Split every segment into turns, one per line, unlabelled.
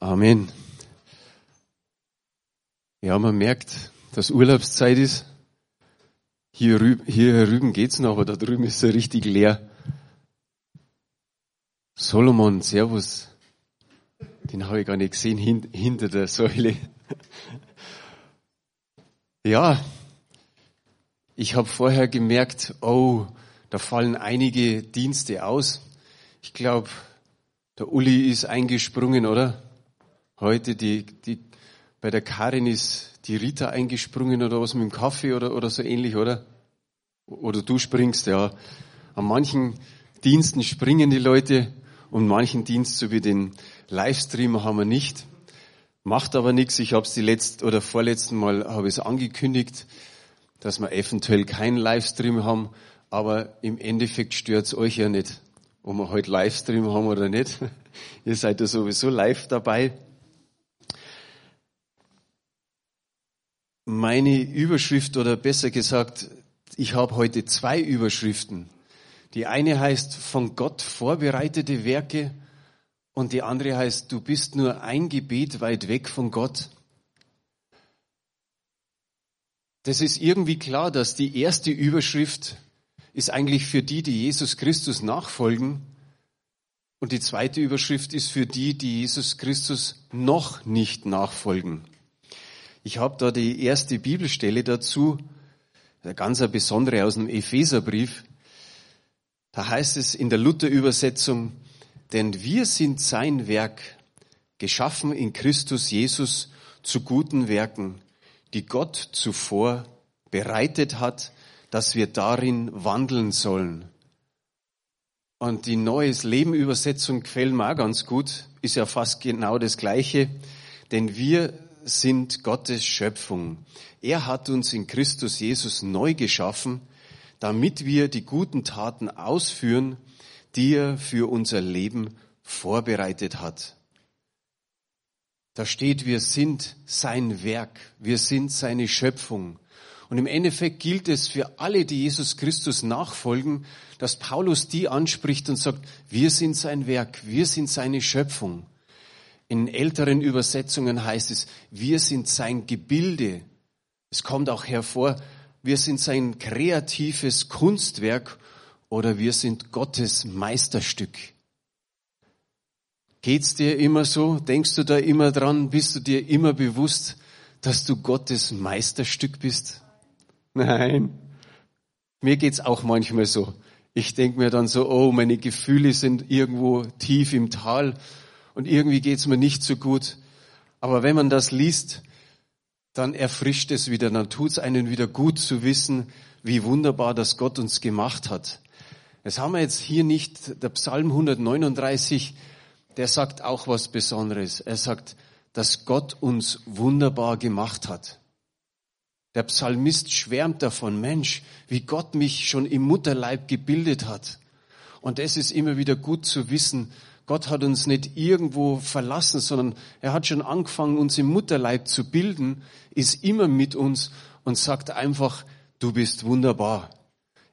Amen. Ja, man merkt, dass Urlaubszeit ist. Hier, rüben, hier rüben geht's noch, aber da drüben ist er richtig leer. Solomon, Servus. Den habe ich gar nicht gesehen hin, hinter der Säule. Ja, ich habe vorher gemerkt, oh, da fallen einige Dienste aus. Ich glaube, der Uli ist eingesprungen, oder? Heute die, die, bei der Karin ist die Rita eingesprungen oder was mit dem Kaffee oder, oder so ähnlich, oder? Oder du springst, ja. An manchen Diensten springen die Leute und manchen Dienst, so wie den Livestream, haben wir nicht. Macht aber nichts. Ich habe es die letzten oder vorletzten Mal habe es angekündigt, dass wir eventuell keinen Livestream haben, aber im Endeffekt stört's euch ja nicht, ob wir heute Livestream haben oder nicht. Ihr seid ja sowieso live dabei. Meine Überschrift oder besser gesagt, ich habe heute zwei Überschriften. Die eine heißt von Gott vorbereitete Werke und die andere heißt, du bist nur ein Gebet weit weg von Gott. Das ist irgendwie klar, dass die erste Überschrift ist eigentlich für die, die Jesus Christus nachfolgen. Und die zweite Überschrift ist für die, die Jesus Christus noch nicht nachfolgen. Ich habe da die erste Bibelstelle dazu, eine ganz besondere aus dem Epheserbrief. Da heißt es in der Luther-Übersetzung, denn wir sind sein Werk, geschaffen in Christus Jesus zu guten Werken, die Gott zuvor bereitet hat, dass wir darin wandeln sollen. Und die Neues Leben Übersetzung gefällt mir auch ganz gut, ist ja fast genau das Gleiche, denn wir sind Gottes Schöpfung. Er hat uns in Christus Jesus neu geschaffen, damit wir die guten Taten ausführen, die er für unser Leben vorbereitet hat. Da steht, wir sind sein Werk, wir sind seine Schöpfung. Und im Endeffekt gilt es für alle, die Jesus Christus nachfolgen, dass Paulus die anspricht und sagt, wir sind sein Werk, wir sind seine Schöpfung. In älteren Übersetzungen heißt es, wir sind sein Gebilde. Es kommt auch hervor, wir sind sein kreatives Kunstwerk oder wir sind Gottes Meisterstück. Geht's dir immer so? Denkst du da immer dran? Bist du dir immer bewusst, dass du Gottes Meisterstück bist? Nein. Mir geht's auch manchmal so. Ich denk mir dann so, oh, meine Gefühle sind irgendwo tief im Tal und irgendwie geht's mir nicht so gut. Aber wenn man das liest, dann erfrischt es wieder, dann tut's einen wieder gut zu wissen, wie wunderbar das Gott uns gemacht hat. Das haben wir jetzt hier nicht, der Psalm 139, der sagt auch was Besonderes. Er sagt, dass Gott uns wunderbar gemacht hat. Der Psalmist schwärmt davon, Mensch, wie Gott mich schon im Mutterleib gebildet hat. Und es ist immer wieder gut zu wissen, Gott hat uns nicht irgendwo verlassen, sondern er hat schon angefangen, uns im Mutterleib zu bilden, ist immer mit uns und sagt einfach, du bist wunderbar.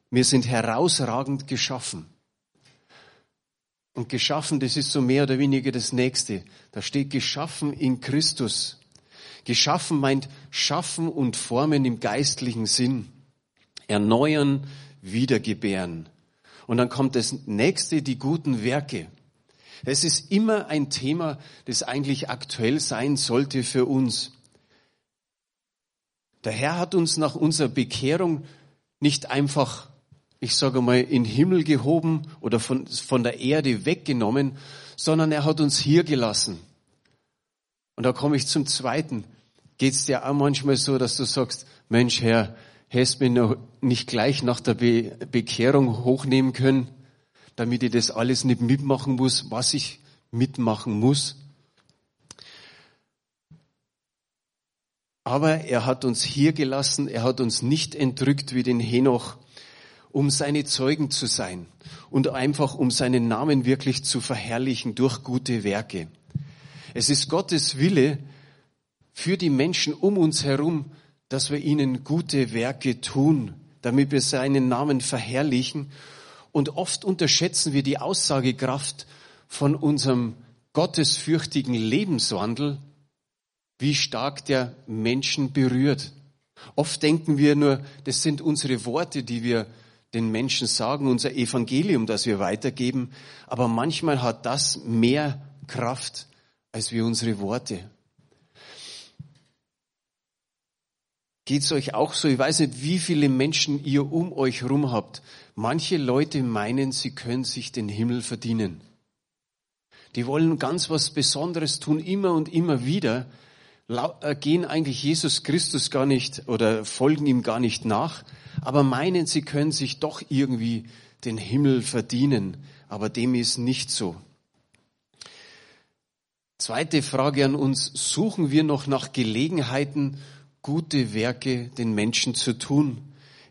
Wir sind herausragend geschaffen. Und geschaffen, das ist so mehr oder weniger das Nächste. Da steht geschaffen in Christus. Geschaffen meint schaffen und formen im geistlichen Sinn. Erneuern, wiedergebären. Und dann kommt das Nächste, die guten Werke. Es ist immer ein Thema, das eigentlich aktuell sein sollte für uns. Der Herr hat uns nach unserer Bekehrung nicht einfach, ich sage mal, in den Himmel gehoben oder von, von der Erde weggenommen, sondern er hat uns hier gelassen. Und da komme ich zum Zweiten. Geht es dir auch manchmal so, dass du sagst, Mensch, Herr, hättest mich noch nicht gleich nach der Be Bekehrung hochnehmen können? Damit ich das alles nicht mitmachen muss, was ich mitmachen muss. Aber er hat uns hier gelassen, er hat uns nicht entrückt wie den Henoch, um seine Zeugen zu sein und einfach um seinen Namen wirklich zu verherrlichen durch gute Werke. Es ist Gottes Wille für die Menschen um uns herum, dass wir ihnen gute Werke tun, damit wir seinen Namen verherrlichen und oft unterschätzen wir die Aussagekraft von unserem gottesfürchtigen Lebenswandel, wie stark der Menschen berührt. Oft denken wir nur, das sind unsere Worte, die wir den Menschen sagen, unser Evangelium, das wir weitergeben. Aber manchmal hat das mehr Kraft als wir unsere Worte. Geht's euch auch so? Ich weiß nicht, wie viele Menschen ihr um euch rum habt. Manche Leute meinen, sie können sich den Himmel verdienen. Die wollen ganz was Besonderes tun, immer und immer wieder, äh, gehen eigentlich Jesus Christus gar nicht oder folgen ihm gar nicht nach, aber meinen, sie können sich doch irgendwie den Himmel verdienen. Aber dem ist nicht so. Zweite Frage an uns. Suchen wir noch nach Gelegenheiten, gute Werke den Menschen zu tun?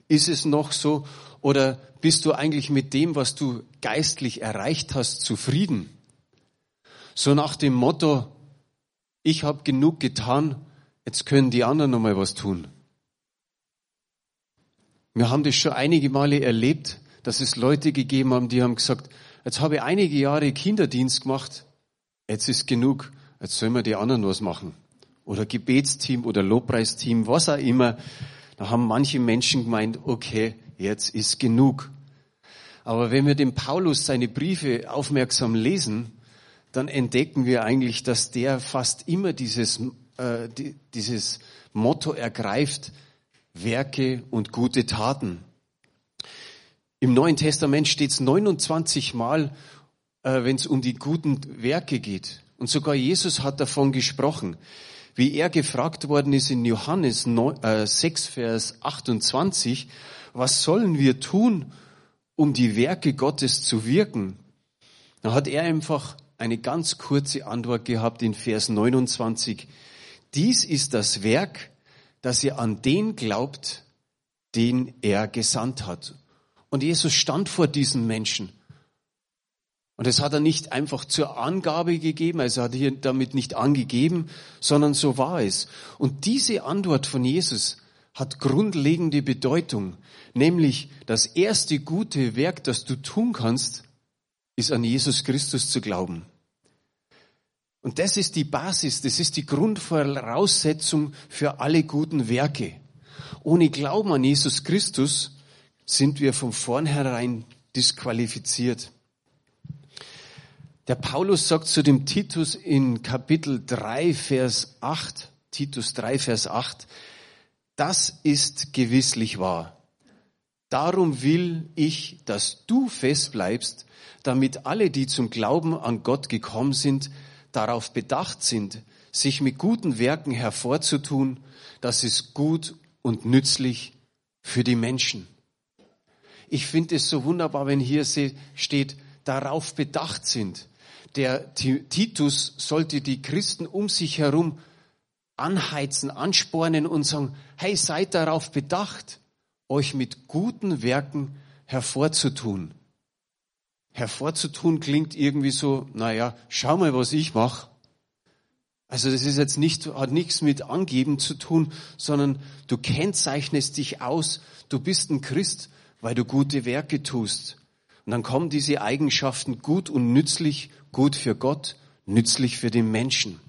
Ist es noch so? Oder bist du eigentlich mit dem, was du geistlich erreicht hast, zufrieden? So nach dem Motto, ich habe genug getan, jetzt können die anderen noch mal was tun. Wir haben das schon einige Male erlebt, dass es Leute gegeben haben, die haben gesagt, jetzt habe ich einige Jahre Kinderdienst gemacht, jetzt ist genug, jetzt sollen wir die anderen was machen. Oder Gebetsteam oder Lobpreisteam, was auch immer. Da haben manche Menschen gemeint, okay, jetzt ist genug. Aber wenn wir den Paulus seine Briefe aufmerksam lesen, dann entdecken wir eigentlich, dass der fast immer dieses, äh, dieses Motto ergreift, Werke und gute Taten. Im Neuen Testament steht es 29 Mal, äh, wenn es um die guten Werke geht. Und sogar Jesus hat davon gesprochen. Wie er gefragt worden ist in Johannes 9, äh, 6, Vers 28, was sollen wir tun, um die Werke Gottes zu wirken? Da hat er einfach eine ganz kurze Antwort gehabt in Vers 29. Dies ist das Werk, dass ihr an den glaubt, den er gesandt hat. Und Jesus stand vor diesen Menschen. Und das hat er nicht einfach zur Angabe gegeben, also hat er hier damit nicht angegeben, sondern so war es. Und diese Antwort von Jesus hat grundlegende Bedeutung, nämlich das erste gute Werk, das du tun kannst, ist an Jesus Christus zu glauben. Und das ist die Basis, das ist die Grundvoraussetzung für alle guten Werke. Ohne Glauben an Jesus Christus sind wir von vornherein disqualifiziert. Der Paulus sagt zu dem Titus in Kapitel 3, Vers 8, Titus 3, Vers 8, das ist gewisslich wahr. Darum will ich, dass du fest bleibst, damit alle, die zum Glauben an Gott gekommen sind, darauf bedacht sind, sich mit guten Werken hervorzutun, das ist gut und nützlich für die Menschen. Ich finde es so wunderbar, wenn hier steht, darauf bedacht sind. Der Titus sollte die Christen um sich herum anheizen, anspornen und sagen, hey, seid darauf bedacht, euch mit guten Werken hervorzutun hervorzutun klingt irgendwie so, naja, schau mal, was ich mache. Also das ist jetzt nicht, hat nichts mit Angeben zu tun, sondern du kennzeichnest dich aus, du bist ein Christ, weil du gute Werke tust. Und dann kommen diese Eigenschaften gut und nützlich, gut für Gott, nützlich für den Menschen.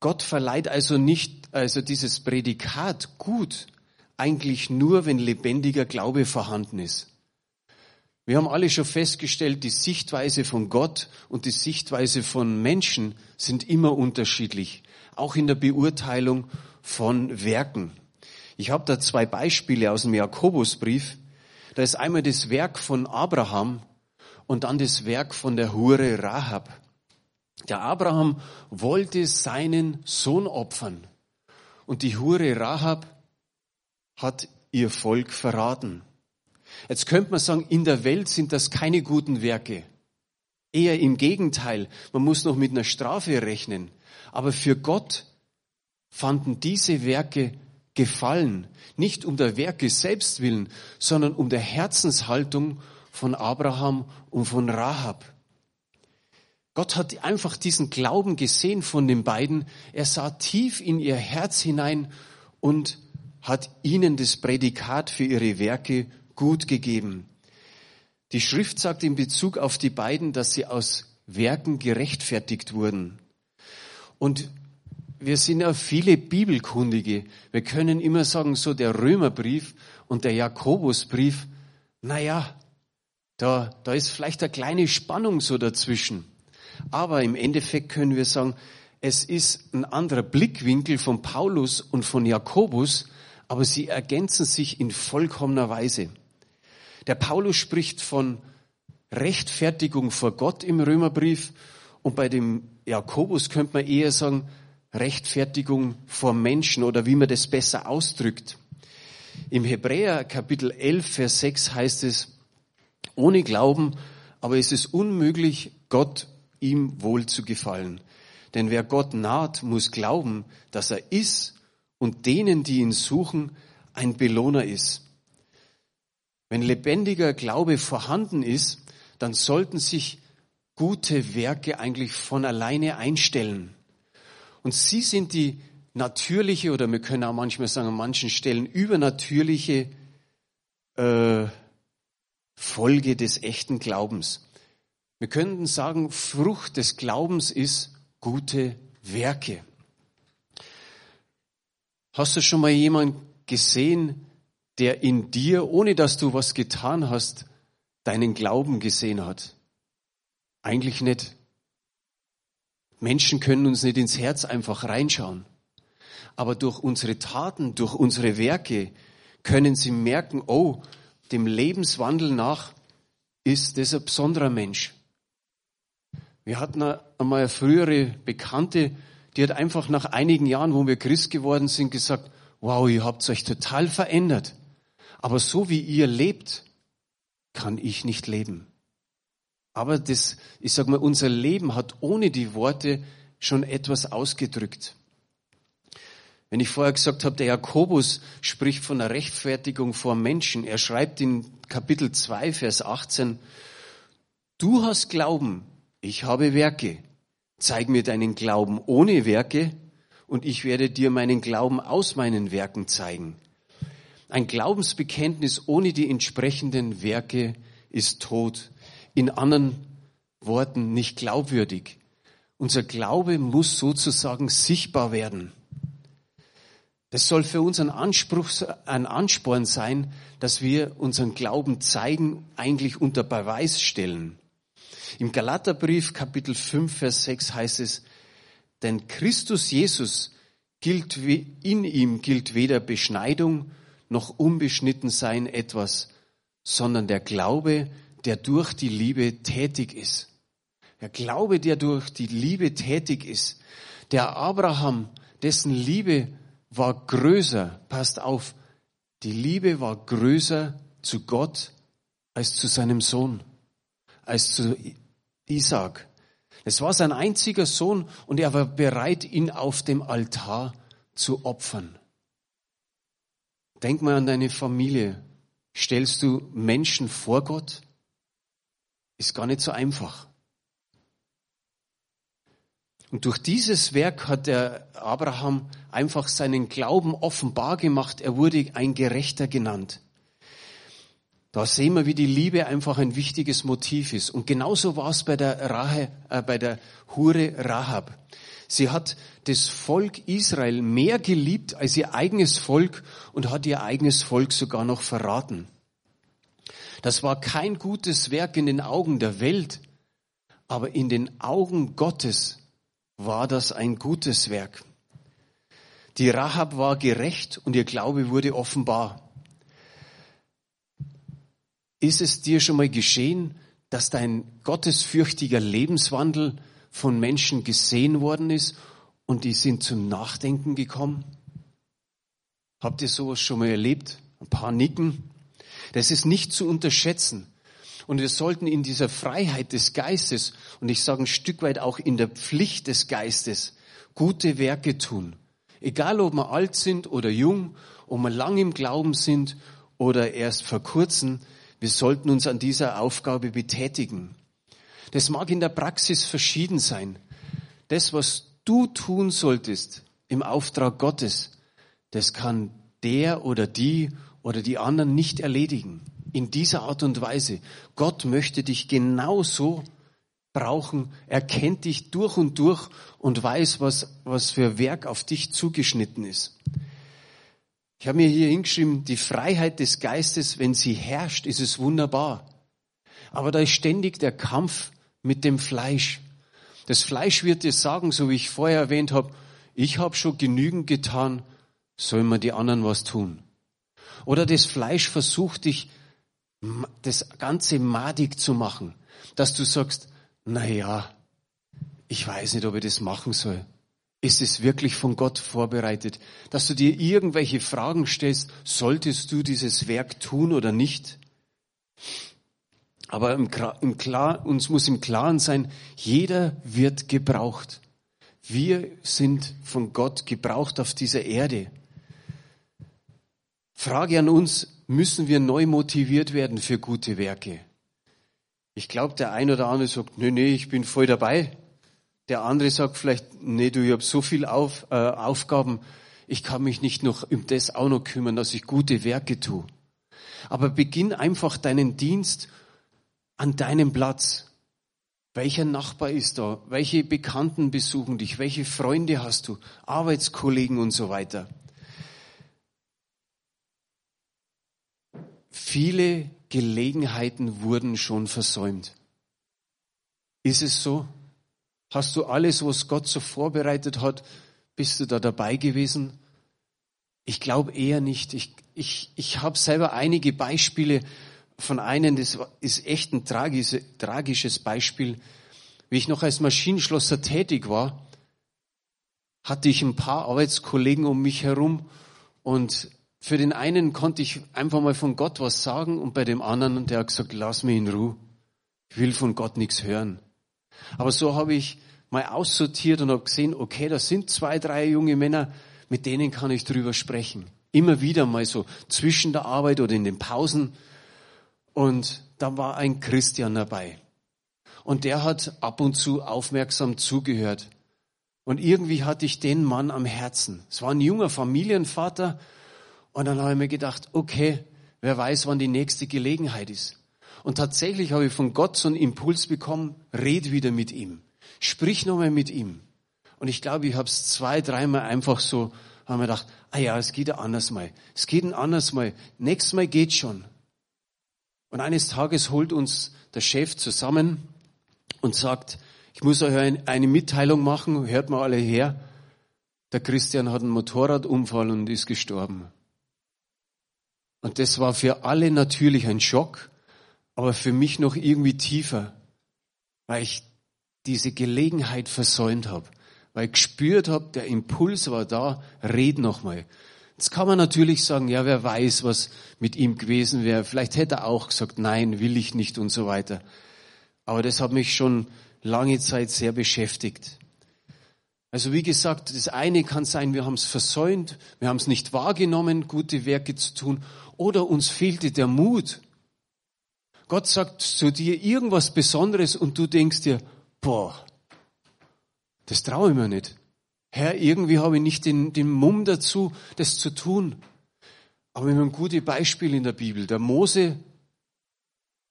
Gott verleiht also nicht, also dieses Prädikat gut, eigentlich nur, wenn lebendiger Glaube vorhanden ist. Wir haben alle schon festgestellt, die Sichtweise von Gott und die Sichtweise von Menschen sind immer unterschiedlich, auch in der Beurteilung von Werken. Ich habe da zwei Beispiele aus dem Jakobusbrief. Da ist einmal das Werk von Abraham und dann das Werk von der Hure Rahab. Der Abraham wollte seinen Sohn opfern und die Hure Rahab hat ihr Volk verraten. Jetzt könnte man sagen, in der Welt sind das keine guten Werke. Eher im Gegenteil, man muss noch mit einer Strafe rechnen. Aber für Gott fanden diese Werke Gefallen, nicht um der Werke selbst willen, sondern um der Herzenshaltung von Abraham und von Rahab. Gott hat einfach diesen Glauben gesehen von den beiden. Er sah tief in ihr Herz hinein und hat ihnen das Prädikat für ihre Werke gut gegeben. Die Schrift sagt in Bezug auf die beiden, dass sie aus Werken gerechtfertigt wurden. Und wir sind ja viele Bibelkundige. Wir können immer sagen, so der Römerbrief und der Jakobusbrief, naja, da, da ist vielleicht eine kleine Spannung so dazwischen. Aber im Endeffekt können wir sagen, es ist ein anderer Blickwinkel von Paulus und von Jakobus, aber sie ergänzen sich in vollkommener Weise. Der Paulus spricht von Rechtfertigung vor Gott im Römerbrief und bei dem Jakobus könnte man eher sagen Rechtfertigung vor Menschen oder wie man das besser ausdrückt. Im Hebräer Kapitel 11, Vers 6 heißt es, ohne Glauben, aber es ist unmöglich, Gott ihm wohl zu gefallen. Denn wer Gott naht, muss glauben, dass er ist und denen, die ihn suchen, ein Belohner ist. Wenn lebendiger Glaube vorhanden ist, dann sollten sich gute Werke eigentlich von alleine einstellen. Und sie sind die natürliche oder wir können auch manchmal sagen an manchen Stellen übernatürliche äh, Folge des echten Glaubens. Wir könnten sagen, Frucht des Glaubens ist gute Werke. Hast du schon mal jemanden gesehen, der in dir, ohne dass du was getan hast, deinen Glauben gesehen hat? Eigentlich nicht. Menschen können uns nicht ins Herz einfach reinschauen. Aber durch unsere Taten, durch unsere Werke können sie merken, oh, dem Lebenswandel nach ist das ein besonderer Mensch. Wir hatten einmal eine frühere Bekannte, die hat einfach nach einigen Jahren, wo wir Christ geworden sind, gesagt, wow, ihr habt euch total verändert. Aber so wie ihr lebt, kann ich nicht leben. Aber das, ich sag mal, unser Leben hat ohne die Worte schon etwas ausgedrückt. Wenn ich vorher gesagt habe, der Jakobus spricht von der Rechtfertigung vor Menschen. Er schreibt in Kapitel 2, Vers 18, du hast Glauben, ich habe Werke. Zeig mir deinen Glauben ohne Werke und ich werde dir meinen Glauben aus meinen Werken zeigen. Ein Glaubensbekenntnis ohne die entsprechenden Werke ist tot. In anderen Worten nicht glaubwürdig. Unser Glaube muss sozusagen sichtbar werden. Das soll für uns ein Anspruch, ein Ansporn sein, dass wir unseren Glauben zeigen, eigentlich unter Beweis stellen. Im Galaterbrief Kapitel 5, Vers 6 heißt es, denn Christus Jesus gilt, in ihm gilt weder Beschneidung noch unbeschnitten sein etwas, sondern der Glaube, der durch die Liebe tätig ist. Der Glaube, der durch die Liebe tätig ist. Der Abraham, dessen Liebe war größer, passt auf, die Liebe war größer zu Gott als zu seinem Sohn, als zu Isaac. Es war sein einziger Sohn und er war bereit, ihn auf dem Altar zu opfern. Denk mal an deine Familie. Stellst du Menschen vor Gott? Ist gar nicht so einfach. Und durch dieses Werk hat der Abraham einfach seinen Glauben offenbar gemacht. Er wurde ein Gerechter genannt. Da sehen wir, wie die Liebe einfach ein wichtiges Motiv ist. Und genauso war es bei der, Rahe, äh, bei der Hure Rahab. Sie hat das Volk Israel mehr geliebt als ihr eigenes Volk und hat ihr eigenes Volk sogar noch verraten. Das war kein gutes Werk in den Augen der Welt, aber in den Augen Gottes war das ein gutes Werk. Die Rahab war gerecht und ihr Glaube wurde offenbar. Ist es dir schon mal geschehen, dass dein gottesfürchtiger Lebenswandel von Menschen gesehen worden ist und die sind zum Nachdenken gekommen? Habt ihr sowas schon mal erlebt? Ein paar Nicken. Das ist nicht zu unterschätzen. Und wir sollten in dieser Freiheit des Geistes und ich sage ein Stück weit auch in der Pflicht des Geistes gute Werke tun. Egal, ob wir alt sind oder jung, ob wir lang im Glauben sind oder erst vor kurzem, wir sollten uns an dieser Aufgabe betätigen. Das mag in der Praxis verschieden sein. Das, was du tun solltest im Auftrag Gottes, das kann der oder die oder die anderen nicht erledigen. in dieser Art und Weise. Gott möchte dich genauso brauchen. Er kennt dich durch und durch und weiß, was, was für Werk auf dich zugeschnitten ist. Ich habe mir hier hingeschrieben, die Freiheit des Geistes, wenn sie herrscht, ist es wunderbar. Aber da ist ständig der Kampf mit dem Fleisch. Das Fleisch wird dir sagen, so wie ich vorher erwähnt habe, ich habe schon genügend getan, sollen wir die anderen was tun? Oder das Fleisch versucht dich, das Ganze madig zu machen, dass du sagst, na ja, ich weiß nicht, ob ich das machen soll. Ist es wirklich von Gott vorbereitet? Dass du dir irgendwelche Fragen stellst, solltest du dieses Werk tun oder nicht? Aber im, im Klar, uns muss im Klaren sein, jeder wird gebraucht. Wir sind von Gott gebraucht auf dieser Erde. Frage an uns, müssen wir neu motiviert werden für gute Werke? Ich glaube, der ein oder andere sagt, nee, nee, ich bin voll dabei. Der andere sagt vielleicht, nee, du, ich habe so viel auf, äh, Aufgaben, ich kann mich nicht noch um das auch noch kümmern, dass ich gute Werke tue. Aber beginn einfach deinen Dienst an deinem Platz. Welcher Nachbar ist da? Welche Bekannten besuchen dich? Welche Freunde hast du? Arbeitskollegen und so weiter. Viele Gelegenheiten wurden schon versäumt. Ist es so? Hast du alles, was Gott so vorbereitet hat, bist du da dabei gewesen? Ich glaube eher nicht. Ich, ich, ich habe selber einige Beispiele von einem, das ist echt ein tragisches, tragisches Beispiel. Wie ich noch als Maschinenschlosser tätig war, hatte ich ein paar Arbeitskollegen um mich herum und für den einen konnte ich einfach mal von Gott was sagen und bei dem anderen, der hat gesagt, lass mich in Ruhe. Ich will von Gott nichts hören. Aber so habe ich mal aussortiert und habe gesehen, okay, da sind zwei, drei junge Männer, mit denen kann ich drüber sprechen. Immer wieder mal so zwischen der Arbeit oder in den Pausen. Und da war ein Christian dabei. Und der hat ab und zu aufmerksam zugehört. Und irgendwie hatte ich den Mann am Herzen. Es war ein junger Familienvater und dann habe ich mir gedacht, okay, wer weiß, wann die nächste Gelegenheit ist. Und tatsächlich habe ich von Gott so einen Impuls bekommen, red wieder mit ihm. Sprich nochmal mit ihm. Und ich glaube, ich habe es zwei, dreimal einfach so, haben wir gedacht, ah ja, es geht ein anders mal. Es geht ein anders mal. Nächstes Mal geht schon. Und eines Tages holt uns der Chef zusammen und sagt, ich muss euch eine Mitteilung machen, hört mal alle her. Der Christian hat einen Motorradunfall und ist gestorben. Und das war für alle natürlich ein Schock, aber für mich noch irgendwie tiefer, weil ich diese Gelegenheit versäumt habe, weil ich gespürt habe, der Impuls war da, red nochmal. Jetzt kann man natürlich sagen, ja, wer weiß, was mit ihm gewesen wäre. Vielleicht hätte er auch gesagt, nein, will ich nicht und so weiter. Aber das hat mich schon lange Zeit sehr beschäftigt. Also wie gesagt, das eine kann sein, wir haben es versäumt, wir haben es nicht wahrgenommen, gute Werke zu tun, oder uns fehlte der Mut. Gott sagt zu dir irgendwas Besonderes und du denkst dir, boah, das traue ich mir nicht. Herr, irgendwie habe ich nicht den, den Mumm dazu, das zu tun. Aber wir haben gute Beispiele in der Bibel. Der Mose,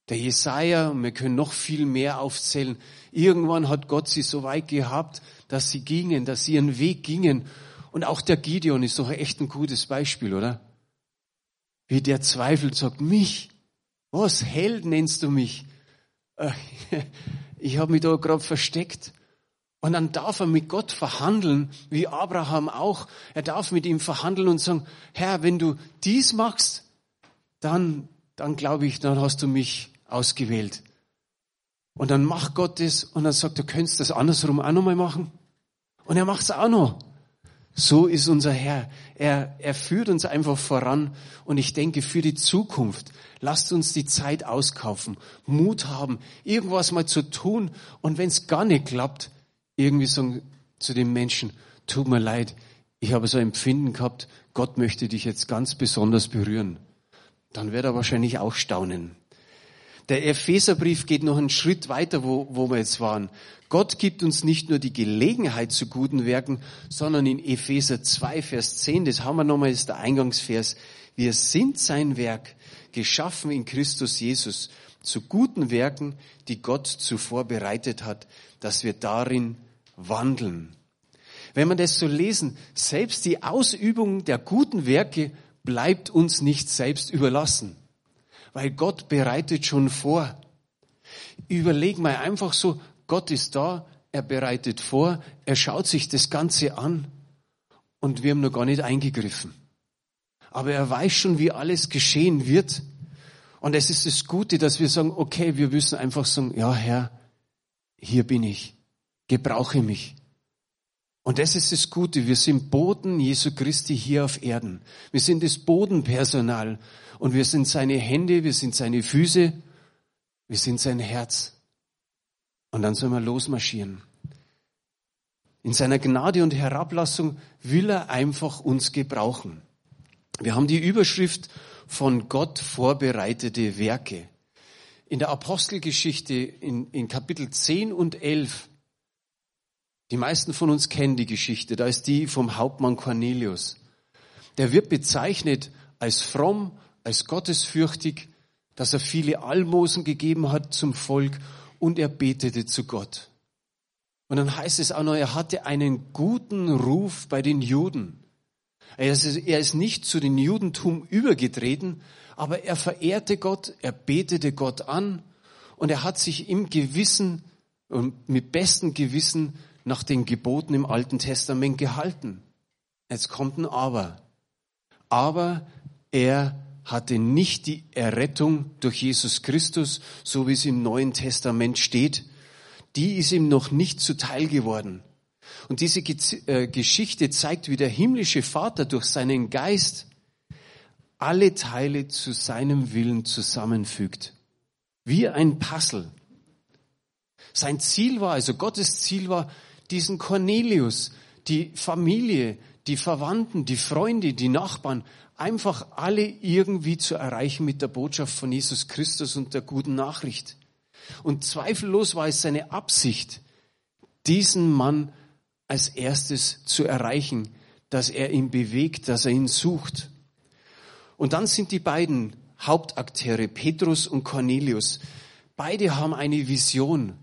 der Jesaja, und wir können noch viel mehr aufzählen. Irgendwann hat Gott sie so weit gehabt, dass sie gingen, dass sie ihren Weg gingen. Und auch der Gideon ist doch echt ein gutes Beispiel, oder? Wie der zweifelt, sagt, mich? Was, Held nennst du mich? Äh, ich habe mich da gerade versteckt. Und dann darf er mit Gott verhandeln, wie Abraham auch. Er darf mit ihm verhandeln und sagen, Herr, wenn du dies machst, dann, dann glaube ich, dann hast du mich ausgewählt. Und dann macht Gott das und dann sagt, du könntest das andersrum auch nochmal machen. Und er macht es auch noch. So ist unser Herr. Er, er führt uns einfach voran. Und ich denke, für die Zukunft, lasst uns die Zeit auskaufen, Mut haben, irgendwas mal zu tun. Und wenn es gar nicht klappt, irgendwie sagen zu den Menschen, tut mir leid, ich habe so ein Empfinden gehabt, Gott möchte dich jetzt ganz besonders berühren. Dann wird er wahrscheinlich auch staunen. Der Epheserbrief geht noch einen Schritt weiter, wo, wo wir jetzt waren. Gott gibt uns nicht nur die Gelegenheit zu guten Werken, sondern in Epheser 2, Vers 10, das haben wir nochmal, ist der Eingangsvers. Wir sind sein Werk, geschaffen in Christus Jesus, zu guten Werken, die Gott zuvor bereitet hat, dass wir darin wandeln. Wenn wir das so lesen, selbst die Ausübung der guten Werke bleibt uns nicht selbst überlassen weil Gott bereitet schon vor. Überleg mal einfach so, Gott ist da, er bereitet vor, er schaut sich das Ganze an und wir haben noch gar nicht eingegriffen. Aber er weiß schon, wie alles geschehen wird. Und es ist das Gute, dass wir sagen, okay, wir müssen einfach sagen, ja Herr, hier bin ich, gebrauche mich. Und das ist das Gute, wir sind Boden Jesu Christi hier auf Erden. Wir sind das Bodenpersonal und wir sind seine Hände, wir sind seine Füße, wir sind sein Herz. Und dann sollen wir losmarschieren. In seiner Gnade und Herablassung will er einfach uns gebrauchen. Wir haben die Überschrift von Gott vorbereitete Werke. In der Apostelgeschichte in, in Kapitel 10 und 11, die meisten von uns kennen die Geschichte, da ist die vom Hauptmann Cornelius. Der wird bezeichnet als fromm, als gottesfürchtig, dass er viele Almosen gegeben hat zum Volk und er betete zu Gott. Und dann heißt es auch noch, er hatte einen guten Ruf bei den Juden. Er ist, nicht zu den Judentum übergetreten, aber er verehrte Gott, er betete Gott an und er hat sich im Gewissen und mit bestem Gewissen nach den Geboten im Alten Testament gehalten. Jetzt kommt ein Aber. Aber er hatte nicht die Errettung durch Jesus Christus, so wie es im Neuen Testament steht. Die ist ihm noch nicht zuteil geworden. Und diese äh, Geschichte zeigt, wie der himmlische Vater durch seinen Geist alle Teile zu seinem Willen zusammenfügt. Wie ein Puzzle. Sein Ziel war, also Gottes Ziel war, diesen Cornelius, die Familie, die Verwandten, die Freunde, die Nachbarn, einfach alle irgendwie zu erreichen mit der Botschaft von Jesus Christus und der guten Nachricht. Und zweifellos war es seine Absicht, diesen Mann als erstes zu erreichen, dass er ihn bewegt, dass er ihn sucht. Und dann sind die beiden Hauptakteure, Petrus und Cornelius, beide haben eine Vision.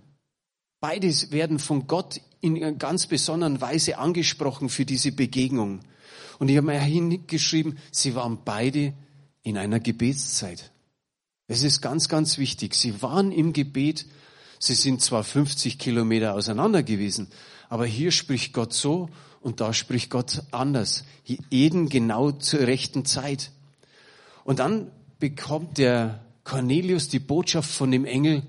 Beide werden von Gott in einer ganz besonderen Weise angesprochen für diese Begegnung. Und ich habe mir hingeschrieben, sie waren beide in einer Gebetszeit. Es ist ganz, ganz wichtig. Sie waren im Gebet. Sie sind zwar 50 Kilometer auseinander gewesen, aber hier spricht Gott so und da spricht Gott anders. Jeden genau zur rechten Zeit. Und dann bekommt der Cornelius die Botschaft von dem Engel,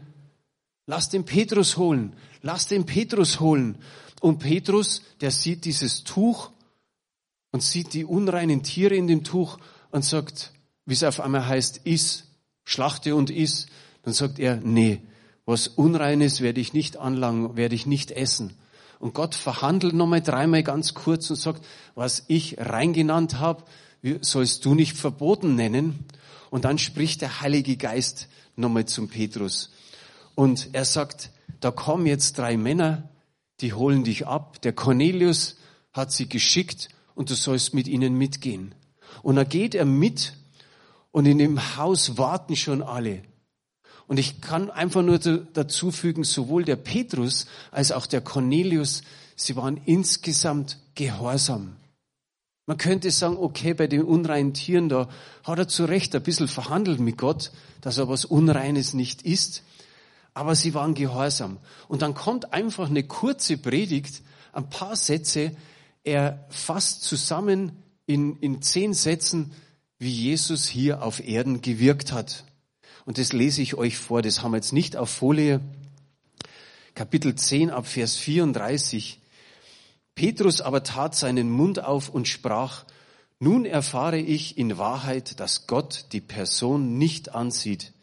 lass den Petrus holen, lass den Petrus holen. Und Petrus, der sieht dieses Tuch und sieht die unreinen Tiere in dem Tuch und sagt, wie es auf einmal heißt, iss, schlachte und iss, dann sagt er, nee, was Unreines werde ich nicht anlangen, werde ich nicht essen. Und Gott verhandelt nochmal dreimal ganz kurz und sagt, was ich rein genannt habe, sollst du nicht verboten nennen. Und dann spricht der Heilige Geist nochmal zum Petrus. Und er sagt, da kommen jetzt drei Männer, die holen dich ab. Der Cornelius hat sie geschickt und du sollst mit ihnen mitgehen. Und da geht er mit und in dem Haus warten schon alle. Und ich kann einfach nur dazu fügen, sowohl der Petrus als auch der Cornelius, sie waren insgesamt gehorsam. Man könnte sagen, okay, bei den unreinen Tieren, da hat er zu Recht ein bisschen verhandelt mit Gott, dass er was Unreines nicht ist. Aber sie waren gehorsam. Und dann kommt einfach eine kurze Predigt, ein paar Sätze, er fasst zusammen in, in zehn Sätzen, wie Jesus hier auf Erden gewirkt hat. Und das lese ich euch vor, das haben wir jetzt nicht auf Folie. Kapitel 10 ab Vers 34. Petrus aber tat seinen Mund auf und sprach, nun erfahre ich in Wahrheit, dass Gott die Person nicht ansieht,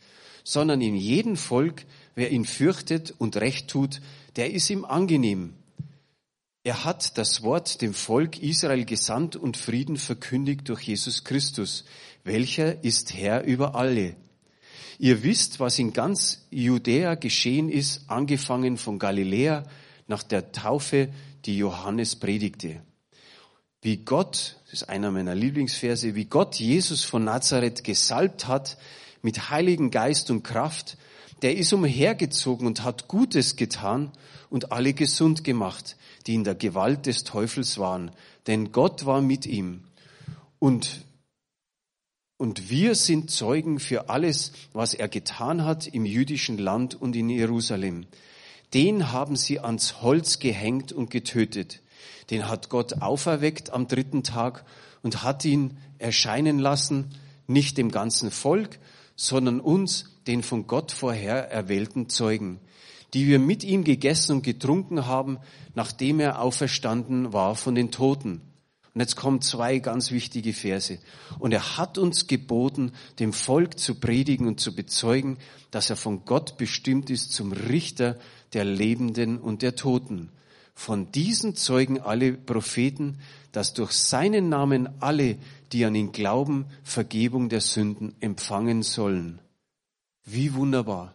sondern in jedem Volk, wer ihn fürchtet und recht tut, der ist ihm angenehm. Er hat das Wort dem Volk Israel gesandt und Frieden verkündigt durch Jesus Christus, welcher ist Herr über alle. Ihr wisst, was in ganz Judäa geschehen ist, angefangen von Galiläa nach der Taufe, die Johannes predigte. Wie Gott, das ist einer meiner Lieblingsverse, wie Gott Jesus von Nazareth gesalbt hat mit Heiligen Geist und Kraft, der ist umhergezogen und hat Gutes getan und alle gesund gemacht, die in der Gewalt des Teufels waren, denn Gott war mit ihm. Und und wir sind Zeugen für alles, was er getan hat im jüdischen Land und in Jerusalem. Den haben sie ans Holz gehängt und getötet. Den hat Gott auferweckt am dritten Tag und hat ihn erscheinen lassen, nicht dem ganzen Volk, sondern uns, den von Gott vorher erwählten Zeugen, die wir mit ihm gegessen und getrunken haben, nachdem er auferstanden war von den Toten. Und jetzt kommen zwei ganz wichtige Verse. Und er hat uns geboten, dem Volk zu predigen und zu bezeugen, dass er von Gott bestimmt ist zum Richter der Lebenden und der Toten. Von diesen zeugen alle Propheten, dass durch seinen Namen alle, die an ihn glauben, Vergebung der Sünden empfangen sollen. Wie wunderbar.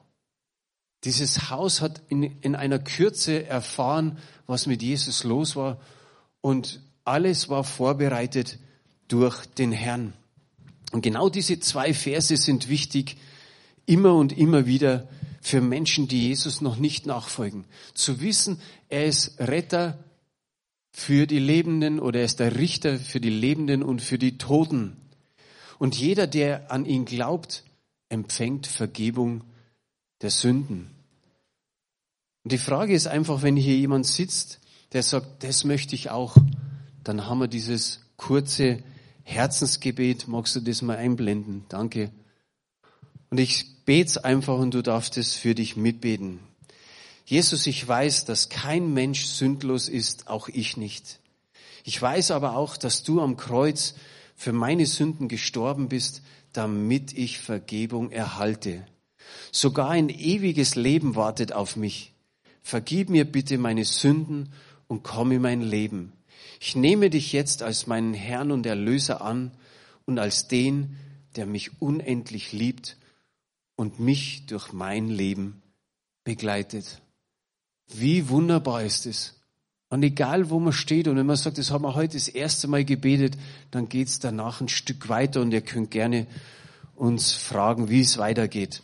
Dieses Haus hat in, in einer Kürze erfahren, was mit Jesus los war und alles war vorbereitet durch den Herrn. Und genau diese zwei Verse sind wichtig, immer und immer wieder für Menschen, die Jesus noch nicht nachfolgen. Zu wissen, er ist Retter für die Lebenden oder er ist der Richter für die Lebenden und für die Toten. Und jeder, der an ihn glaubt, empfängt Vergebung der Sünden. Und die Frage ist einfach, wenn hier jemand sitzt, der sagt, das möchte ich auch, dann haben wir dieses kurze Herzensgebet. Magst du das mal einblenden? Danke. Und ich bete einfach und du darfst es für dich mitbeten. Jesus, ich weiß, dass kein Mensch sündlos ist, auch ich nicht. Ich weiß aber auch, dass du am Kreuz für meine Sünden gestorben bist, damit ich Vergebung erhalte. Sogar ein ewiges Leben wartet auf mich. Vergib mir bitte meine Sünden und komm in mein Leben. Ich nehme dich jetzt als meinen Herrn und Erlöser an und als den, der mich unendlich liebt und mich durch mein Leben begleitet. Wie wunderbar ist es. Und egal, wo man steht, und wenn man sagt, das haben wir heute das erste Mal gebetet, dann geht's danach ein Stück weiter und ihr könnt gerne uns fragen, wie es weitergeht.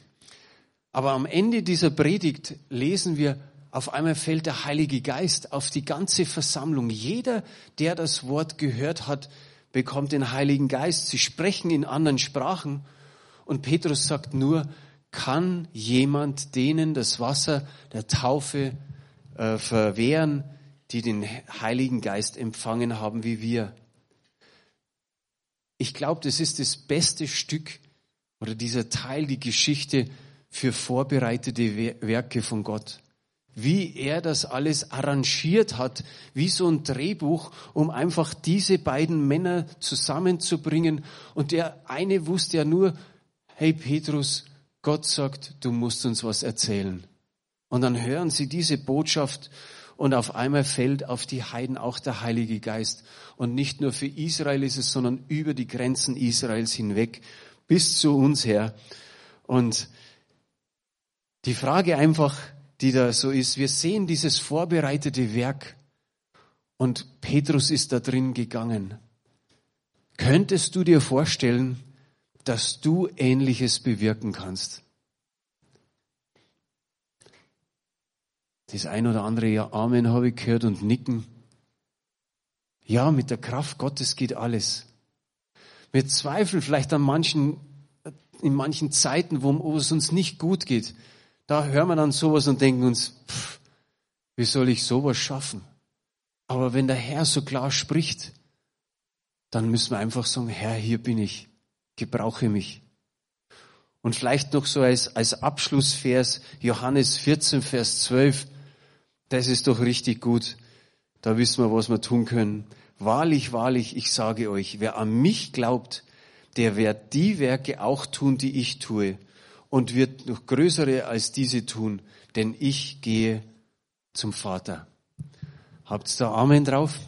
Aber am Ende dieser Predigt lesen wir, auf einmal fällt der Heilige Geist auf die ganze Versammlung. Jeder, der das Wort gehört hat, bekommt den Heiligen Geist. Sie sprechen in anderen Sprachen. Und Petrus sagt nur, kann jemand denen das Wasser der Taufe äh, verwehren, die den Heiligen Geist empfangen haben wie wir? Ich glaube, das ist das beste Stück oder dieser Teil, die Geschichte für vorbereitete Werke von Gott wie er das alles arrangiert hat, wie so ein Drehbuch, um einfach diese beiden Männer zusammenzubringen. Und der eine wusste ja nur, hey Petrus, Gott sagt, du musst uns was erzählen. Und dann hören sie diese Botschaft und auf einmal fällt auf die Heiden auch der Heilige Geist. Und nicht nur für Israel ist es, sondern über die Grenzen Israels hinweg bis zu uns her. Und die Frage einfach, die da so ist. Wir sehen dieses vorbereitete Werk und Petrus ist da drin gegangen. Könntest du dir vorstellen, dass du Ähnliches bewirken kannst? Das ein oder andere Ja, Amen habe ich gehört und nicken. Ja, mit der Kraft Gottes geht alles. Wir zweifeln vielleicht an manchen, in manchen Zeiten, wo es uns nicht gut geht da hören wir dann sowas und denken uns, pff, wie soll ich sowas schaffen? Aber wenn der Herr so klar spricht, dann müssen wir einfach sagen, Herr, hier bin ich, gebrauche mich. Und vielleicht noch so als, als Abschlussvers Johannes 14, Vers 12, das ist doch richtig gut. Da wissen wir, was wir tun können. Wahrlich, wahrlich, ich sage euch, wer an mich glaubt, der wird die Werke auch tun, die ich tue und wird noch größere als diese tun, denn ich gehe zum Vater. Habt's da Amen drauf?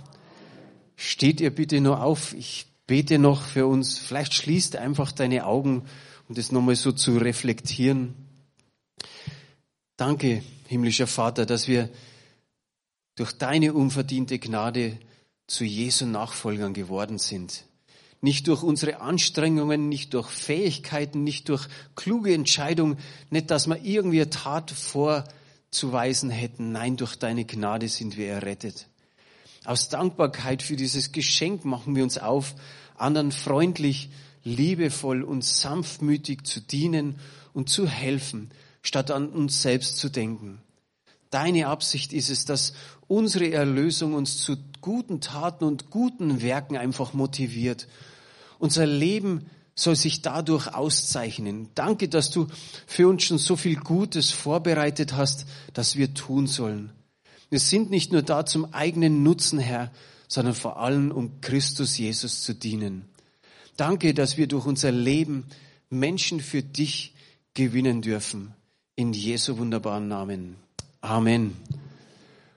Steht ihr bitte nur auf. Ich bete noch für uns. Vielleicht schließt einfach deine Augen um das nochmal so zu reflektieren. Danke, himmlischer Vater, dass wir durch deine unverdiente Gnade zu Jesu Nachfolgern geworden sind. Nicht durch unsere Anstrengungen, nicht durch Fähigkeiten, nicht durch kluge Entscheidungen, nicht, dass wir irgendwie eine Tat vorzuweisen hätten. Nein, durch deine Gnade sind wir errettet. Aus Dankbarkeit für dieses Geschenk machen wir uns auf, anderen freundlich, liebevoll und sanftmütig zu dienen und zu helfen, statt an uns selbst zu denken. Deine Absicht ist es, dass unsere Erlösung uns zu guten Taten und guten Werken einfach motiviert. Unser Leben soll sich dadurch auszeichnen. Danke, dass du für uns schon so viel Gutes vorbereitet hast, dass wir tun sollen. Wir sind nicht nur da zum eigenen Nutzen, Herr, sondern vor allem um Christus Jesus zu dienen. Danke, dass wir durch unser Leben Menschen für dich gewinnen dürfen. In Jesu wunderbaren Namen. Amen.